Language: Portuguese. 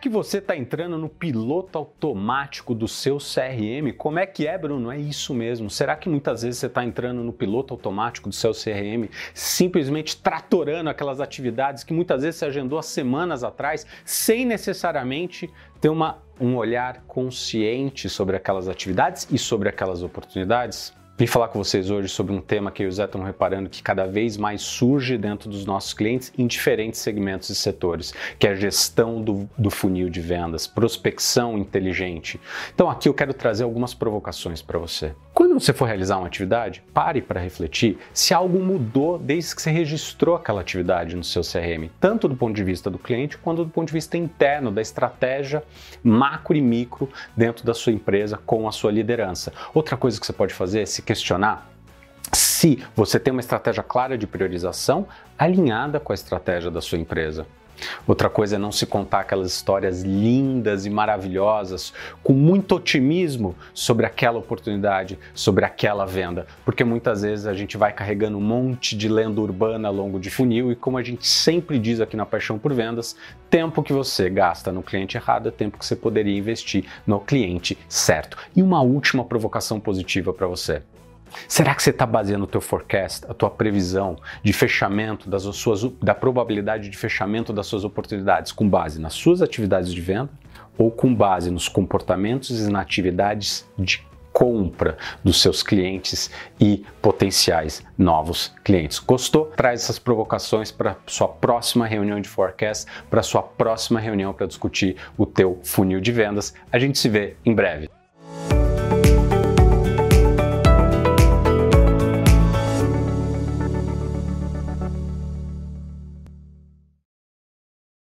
que você está entrando no piloto automático do seu CRM? Como é que é, Bruno? É isso mesmo. Será que muitas vezes você está entrando no piloto automático do seu CRM, simplesmente tratorando aquelas atividades que muitas vezes você agendou há semanas atrás, sem necessariamente ter uma, um olhar consciente sobre aquelas atividades e sobre aquelas oportunidades? Vim falar com vocês hoje sobre um tema que eu e o Zé estão reparando que cada vez mais surge dentro dos nossos clientes em diferentes segmentos e setores, que é a gestão do, do funil de vendas, prospecção inteligente. Então aqui eu quero trazer algumas provocações para você. Quando você for realizar uma atividade, pare para refletir se algo mudou desde que você registrou aquela atividade no seu CRM, tanto do ponto de vista do cliente quanto do ponto de vista interno, da estratégia macro e micro dentro da sua empresa com a sua liderança. Outra coisa que você pode fazer é se questionar se você tem uma estratégia clara de priorização alinhada com a estratégia da sua empresa. Outra coisa é não se contar aquelas histórias lindas e maravilhosas com muito otimismo sobre aquela oportunidade, sobre aquela venda, porque muitas vezes a gente vai carregando um monte de lenda urbana ao longo de funil e como a gente sempre diz aqui na Paixão por Vendas, tempo que você gasta no cliente errado é tempo que você poderia investir no cliente certo. E uma última provocação positiva para você. Será que você está baseando o teu forecast, a tua previsão de fechamento das suas, da probabilidade de fechamento das suas oportunidades com base nas suas atividades de venda ou com base nos comportamentos e nas atividades de compra dos seus clientes e potenciais novos clientes. Gostou? Traz essas provocações para sua próxima reunião de forecast, para sua próxima reunião para discutir o teu funil de vendas. A gente se vê em breve.